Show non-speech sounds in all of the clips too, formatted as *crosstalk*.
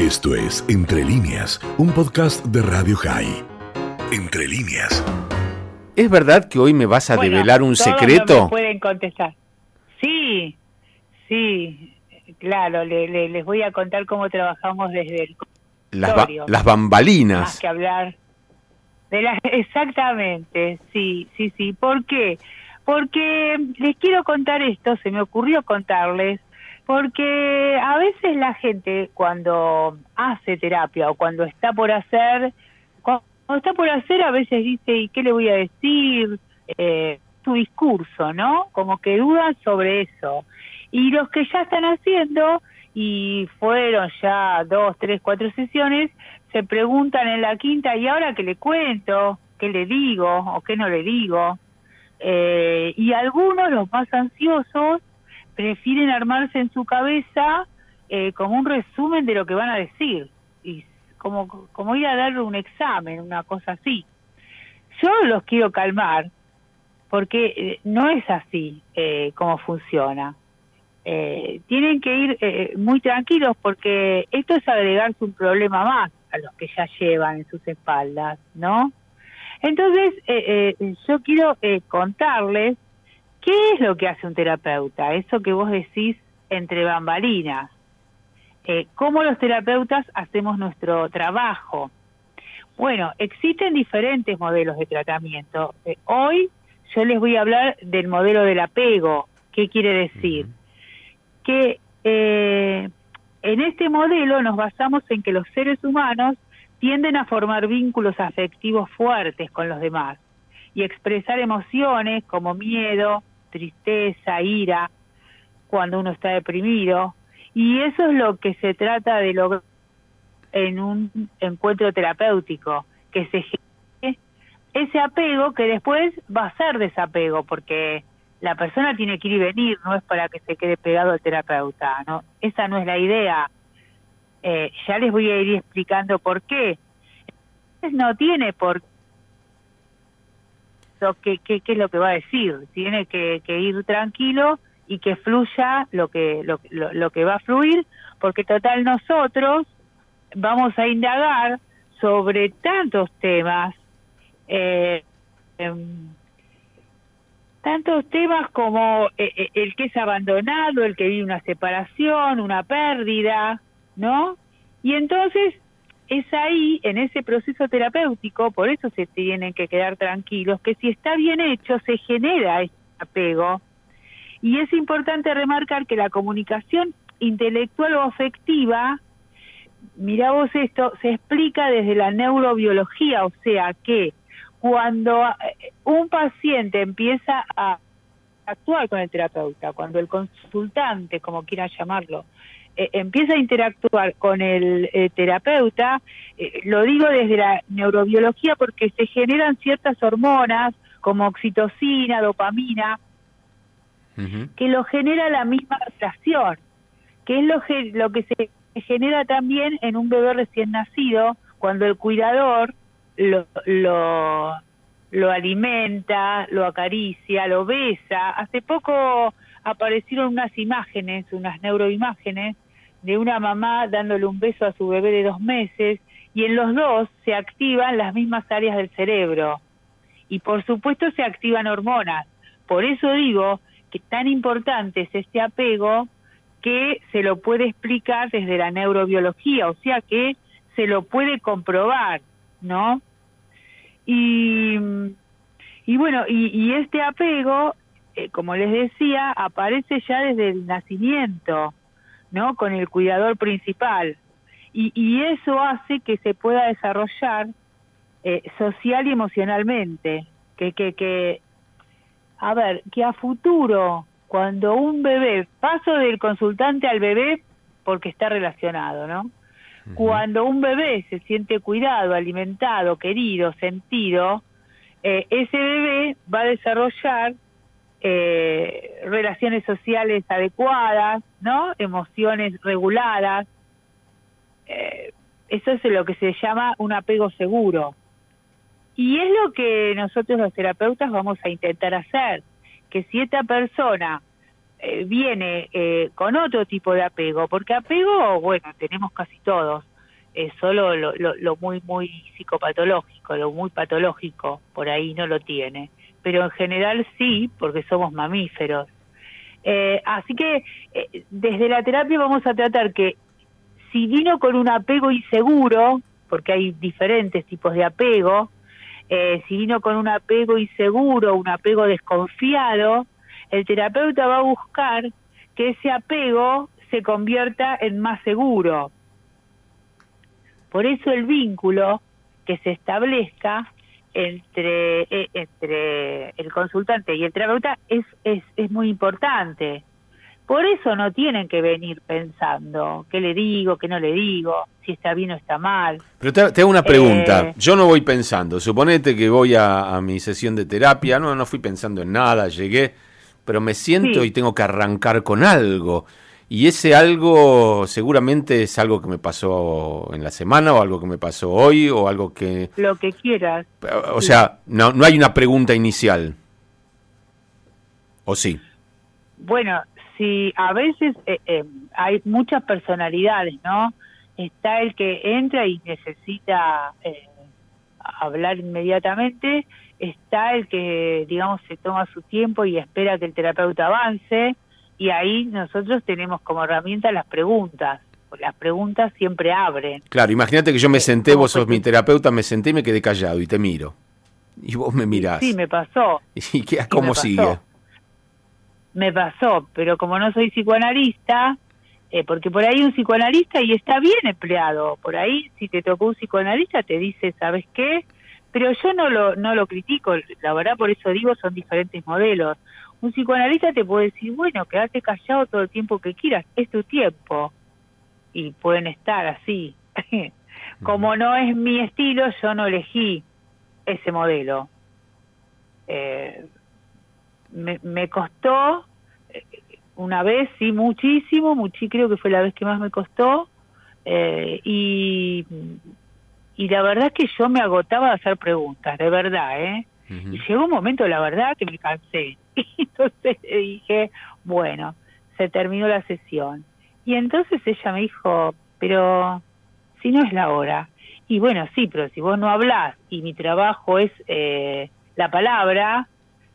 Esto es Entre líneas, un podcast de Radio High. Entre líneas. ¿Es verdad que hoy me vas a Bueno, develar un todos no secreto? me pueden contestar. Sí, sí, claro, le- le- les voy a contar cómo trabajamos desde el Las, ba- las Más bambalinas. que hablar de la... *laughs* Exactamente, sí, sí, sí. ¿Por qué? Porque les quiero contar esto, se me ocurrió contarles, porque a veces la gente cuando hace terapia o cuando está por hacer, cuando está por hacer a veces dice, ¿y qué le voy a decir? Eh, su discurso, ¿no? Como que dudan sobre eso. Y los que ya están haciendo, y fueron ya dos, tres, cuatro sesiones, se preguntan en la quinta, ¿y ahora qué le cuento? ¿Qué le digo? ¿O qué no le digo? Eh, y algunos, los más ansiosos, prefieren armarse en su cabeza eh, como un resumen de lo que van a decir. Y como, como ir a dar un examen, una cosa así. Yo los quiero calmar, porque eh, no es así eh, como funciona. Eh, tienen que ir eh, muy tranquilos porque esto es agregarse un problema más a los que ya llevan en sus espaldas, ¿no? Entonces, eh, eh, yo quiero contarles qué es lo que hace un terapeuta, eso que vos decís entre bambalinas, eh, cómo los terapeutas hacemos nuestro trabajo. Bueno, existen diferentes modelos de tratamiento. Eh, hoy yo les voy a hablar del modelo del apego. ¿Qué quiere decir? Que eh, en este modelo nos basamos en que los seres humanos tienden a formar vínculos afectivos fuertes con los demás y expresar emociones como miedo, tristeza, ira, cuando uno está deprimido. Y eso es lo que se trata de lograr en un encuentro terapéutico, que se genere ese apego que después va a ser desapego, porque la persona tiene que ir y venir, no es para que se quede pegado al terapeuta, ¿no? Esa no es la idea. Eh, ya les voy a ir explicando por qué. No tiene por que, que- qué es lo que va a decir, tiene que, ir tranquilo y que fluya lo que, lo, lo- lo que va a fluir, porque total nosotros vamos a indagar sobre tantos temas, eh, em, tantos temas como eh, eh, el que es abandonado, el que vive una separación, una pérdida, ¿no? Y entonces es ahí, en ese proceso terapéutico, por eso se tienen que quedar tranquilos, que si está bien hecho se genera este apego. Y es importante remarcar que la comunicación intelectual o afectiva, mira vos esto, se explica desde la neurobiología, o sea que cuando eh, un paciente empieza a actuar con el terapeuta, cuando el consultante, como quieran llamarlo, eh, empieza a interactuar con el eh, terapeuta, eh, lo digo desde la neurobiología porque se generan ciertas hormonas como oxitocina, dopamina, que lo genera la misma relación, que es lo, ge- lo que se genera también en un bebé recién nacido cuando el cuidador lo, lo, lo alimenta, lo acaricia, lo besa. Hace poco aparecieron unas imágenes, unas neuroimágenes, de una mamá dándole un beso a su bebé de dos meses y en los dos se activan las mismas áreas del cerebro y por supuesto se activan hormonas. Por eso digo que tan importante es este apego que se lo puede explicar desde la neurobiología, o sea que se lo puede comprobar, ¿no? Y, y bueno, y, y este apego, eh, como les decía, aparece ya desde el nacimiento, ¿no? Con el cuidador principal. Y, y eso hace que se pueda desarrollar eh, social y emocionalmente, que, que, que, a ver, que a futuro, cuando un bebé, paso del consultante al bebé porque está relacionado, ¿no? Cuando un bebé se siente cuidado, alimentado, querido, sentido, eh, ese bebé va a desarrollar eh, relaciones sociales adecuadas, ¿no? Emociones reguladas. Eh, eso es lo que se llama un apego seguro. Y es lo que nosotros los terapeutas vamos a intentar hacer, que si esta persona eh, viene eh, con otro tipo de apego, porque apego, bueno, tenemos casi todos, solo lo, lo, lo muy, muy psicopatológico, lo muy patológico, por ahí no lo tiene. Pero en general sí, porque somos mamíferos. Eh, así que eh, desde la terapia vamos a tratar que si vino con un apego inseguro, porque hay diferentes tipos de apego, eh, si vino con un apego inseguro, un apego desconfiado, el terapeuta va a buscar que ese apego se convierta en más seguro. Por eso el vínculo que se establezca entre, eh, entre el consultante y el terapeuta es, es, es muy importante. Por eso no tienen que venir pensando qué le digo, qué no le digo, si está bien o está mal. Pero te, te hago una pregunta. Eh, Yo no voy pensando. Suponete que voy a, a mi sesión de terapia. No, no fui pensando en nada. Llegué, pero me siento Sí. y tengo que arrancar con algo. Y ese algo seguramente es algo que me pasó en la semana o algo que me pasó hoy o algo que... Lo que quieras. O Sí. sea, no, no hay una pregunta inicial. ¿O sí? Bueno, si a veces eh, eh, hay muchas personalidades, ¿no? Está el que entra y necesita eh, hablar inmediatamente, está el que, digamos, se toma su tiempo y espera que el terapeuta avance, y ahí nosotros tenemos como herramienta las preguntas. Las preguntas siempre abren. Claro, imagínate que yo me senté, ¿cómo vos sos mi terapeuta, me senté y me quedé callado y te miro. Y vos me mirás. Sí, me pasó. *laughs* ¿Y qué, me cómo pasó. sigue? me pasó, pero como no soy psicoanalista, eh, porque por ahí un psicoanalista y está bien empleado, por ahí si te tocó un psicoanalista te dice, ¿sabes qué? Pero yo no lo, no lo critico, la verdad por eso digo, son diferentes modelos. Un psicoanalista te puede decir, bueno, quédate callado todo el tiempo que quieras, es tu tiempo. Y pueden estar así. *laughs* Como no es mi estilo, yo no elegí ese modelo. Eh, me, me costó eh, una vez, sí, muchísimo, muchi, creo que fue la vez que más me costó, eh, y, y la verdad es que yo me agotaba de hacer preguntas, de verdad, ¿eh? Y llegó un momento, la verdad, que me cansé. Y *laughs* entonces le dije, bueno, se terminó la sesión. Y entonces ella me dijo, pero si no es la hora. Y bueno, sí, pero si vos no hablás y mi trabajo es eh, la palabra,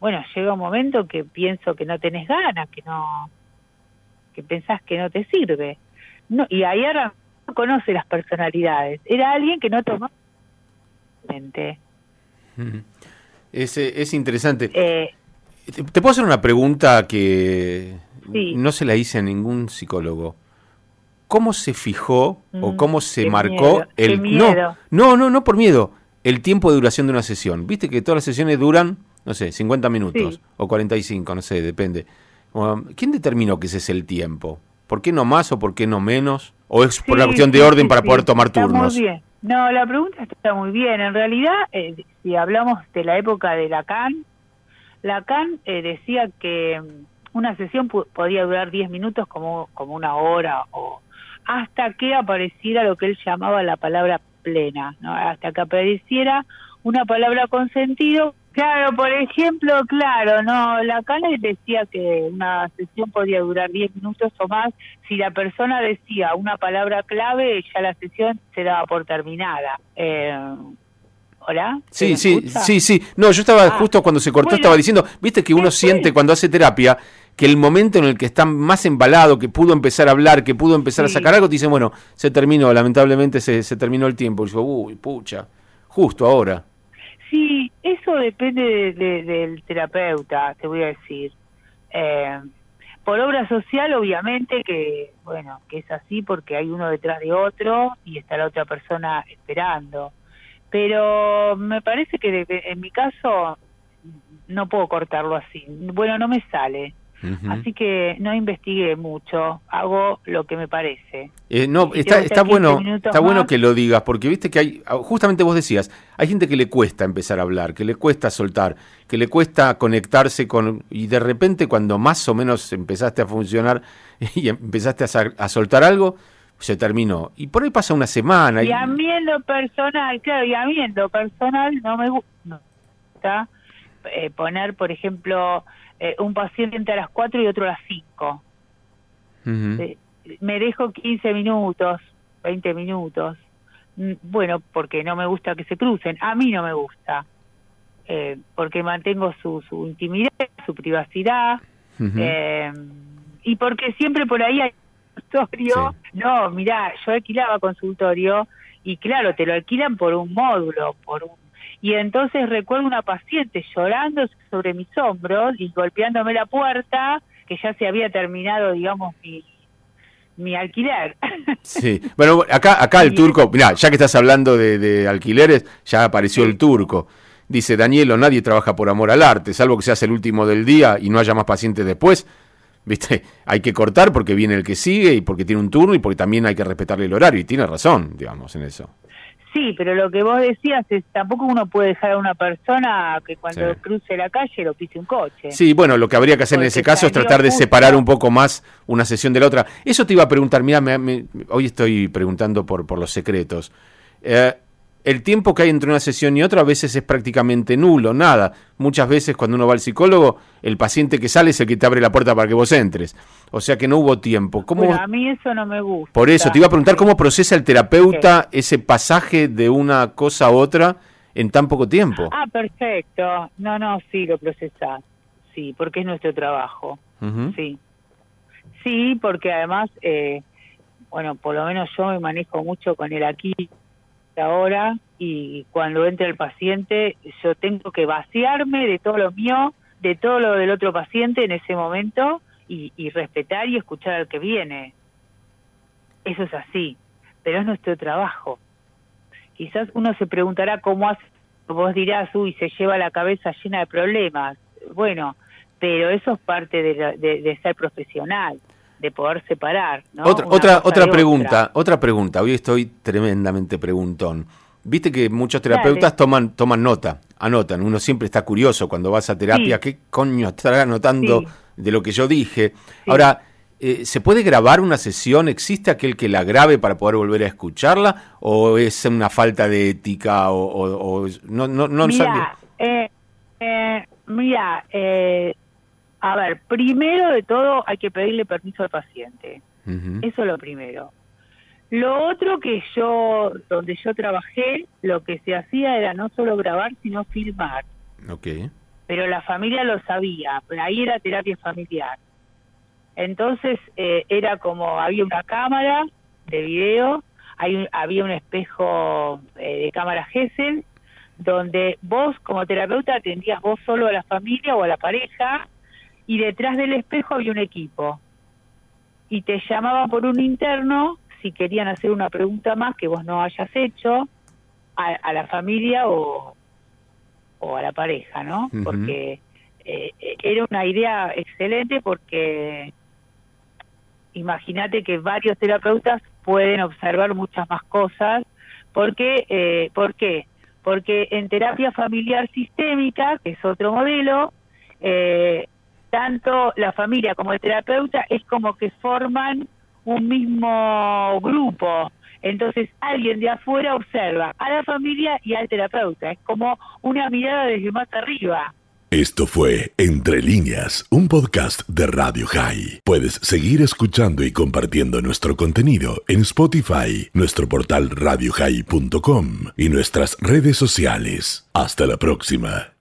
bueno, llega un momento que pienso que no tenés ganas, que no, que pensás que no te sirve. No, y ahí ahora no conoce las personalidades. Era alguien que no tomó mente. Es, es interesante. Eh, ¿Te, te puedo hacer una pregunta que Sí. no se la hice a ningún psicólogo? ¿Cómo se fijó o Mm, cómo se marcó miedo, el miedo. no, no, no, no por miedo, el tiempo de duración de una sesión? Viste que todas las sesiones duran, no sé, 50 minutos Sí. o 45, no sé, depende. ¿Quién determinó que ese es el tiempo? ¿Por qué no más o por qué no menos? ¿O es por Sí, la cuestión de orden para poder tomar está turnos? Muy bien. No, la pregunta está muy bien. En realidad, eh, si hablamos de la época de Lacan, Lacan eh, decía que mm, una sesión podía durar 10 minutos como, como una hora o hasta que apareciera lo que él llamaba la palabra plena, ¿no? hasta que apareciera una palabra con sentido. Claro, por ejemplo, claro, no, Lacan decía que una sesión podía durar 10 minutos o más si la persona decía una palabra clave, ya la sesión se daba por terminada. Eh, ¿Hola? ¿Se Sí, sí, escucha? sí, sí. No, yo estaba Ah, justo cuando se cortó, bueno, estaba diciendo, viste que uno siente cuando hace terapia que el momento en el que está más embalado, que pudo empezar a hablar, que pudo empezar a sacar algo, te dice, bueno, se terminó, lamentablemente se, se terminó el tiempo. Y yo, uy, pucha, justo ahora. Sí, eso depende de- de- del terapeuta, te voy a decir. Eh, por obra social, obviamente que, bueno, que es así porque hay uno detrás de otro y está la otra persona esperando. Pero me parece que de- en mi caso no puedo cortarlo así. Bueno, no me sale. Así que no investigué mucho, hago lo que me parece. Eh, no, si está, está hacer 15 bueno, está bueno que lo digas, porque viste que hay, ah, justamente vos decías, hay gente que le cuesta empezar a hablar, que le cuesta soltar, que le cuesta conectarse con, y de repente cuando más o menos empezaste a funcionar *laughs* y empezaste a, a soltar algo, se terminó. Y por ahí pasa una semana. Y a mí en lo personal, claro, y a mí en lo personal no me gusta eh, poner, por ejemplo, eh, un paciente a las 4 y otro a las 5. Ujú. Eh, me dejo 15 minutos, 20 minutos. Mm, bueno, porque no me gusta que se crucen. A mí no me gusta. Eh, porque mantengo su, su intimidad, su privacidad. eh, y porque siempre por ahí hay consultorio. No, mira, yo alquilaba consultorio y claro, te lo alquilan por un módulo, por un y entonces recuerdo una paciente llorando sobre mis hombros y golpeándome la puerta, que ya se había terminado, digamos, mi, mi alquiler. *laughs* Sí, bueno, acá, acá el turco, mira, ya que estás hablando de, de alquileres, ya apareció el turco. Dice Danielo, nadie trabaja por amor al arte, salvo que seas el último del día y no haya más pacientes después. ¿Viste? *laughs* Hay que cortar porque viene el que sigue y porque tiene un turno y porque también hay que respetarle el horario. Y tiene razón, digamos, en eso. Sí, pero lo que vos decías es tampoco uno puede dejar a una persona que cuando Sí. cruce la calle lo pise un coche. Sí, bueno, lo que habría que hacer en ese caso es tratar de justo. separar un poco más una sesión de la otra. Eso te iba a preguntar, mira, hoy estoy preguntando por, por los secretos. Eh, el tiempo que hay entre una sesión y otra a veces es prácticamente nulo, nada. Muchas veces cuando uno va al psicólogo, el paciente que sale es el que te abre la puerta para que vos entres. O sea que no hubo tiempo. ¿Cómo, Bueno, a mí eso no me gusta. por eso, te iba a preguntar cómo procesa el terapeuta ese pasaje de una cosa a otra en tan poco tiempo. Ah, perfecto. No, no, sí, lo procesás. Sí, porque es nuestro trabajo. Sí. Sí, porque además, eh, bueno, por lo menos yo me manejo mucho con el aquí ahora y cuando entra el paciente yo tengo que vaciarme de todo lo mío, de todo lo del otro paciente en ese momento y, respetar y escuchar al que viene. Eso es así, pero es nuestro trabajo. Quizás uno se preguntará cómo hace, vos dirás, uy, se lleva la cabeza llena de problemas. Bueno, pero eso es parte de, de- de ser profesional, de poder separar. ¿no? Otra, Una otra, otra pregunta, otra pregunta. Hoy estoy tremendamente preguntón. Viste que muchos terapeutas Dale. toman, toman nota, anotan. Uno siempre está curioso cuando vas a terapia. Sí. ¿Qué coño estará anotando Sí. de lo que yo dije? Ahora, eh, ¿se puede grabar una sesión? ¿Existe aquel que la grabe para poder volver a escucharla? ¿O es una falta de ética? ¿O, o- o- no, no, no Mira, eh, eh, mira, eh, a ver, primero de todo hay que pedirle permiso al paciente. Eso es lo primero. Lo otro que yo, donde yo trabajé, lo que se hacía era no solo grabar, sino filmar. Ok. Pero la familia lo sabía, pero ahí era terapia familiar. Entonces eh, era como, había una cámara de video, hay un- había un espejo eh, de cámara Gesell, donde vos como terapeuta atendías vos solo a la familia o a la pareja, y detrás del espejo había un equipo. Y te llamaba por un interno si querían hacer una pregunta más que vos no hayas hecho a, a la familia o, o a la pareja, ¿no? Porque eh, era una idea excelente porque imagínate que varios terapeutas pueden observar muchas más cosas. Porque, eh, ¿Por qué? Porque en terapia familiar sistémica, que es otro modelo, eh, tanto la familia como el terapeuta es como que forman un mismo grupo. Entonces alguien de afuera observa a la familia y al terapeuta. Es como una mirada desde más arriba. Esto fue Entre líneas, un podcast de Radio High. Puedes seguir escuchando y compartiendo nuestro contenido en Spotify, nuestro portal radiohigh.com y nuestras redes sociales. Hasta la próxima.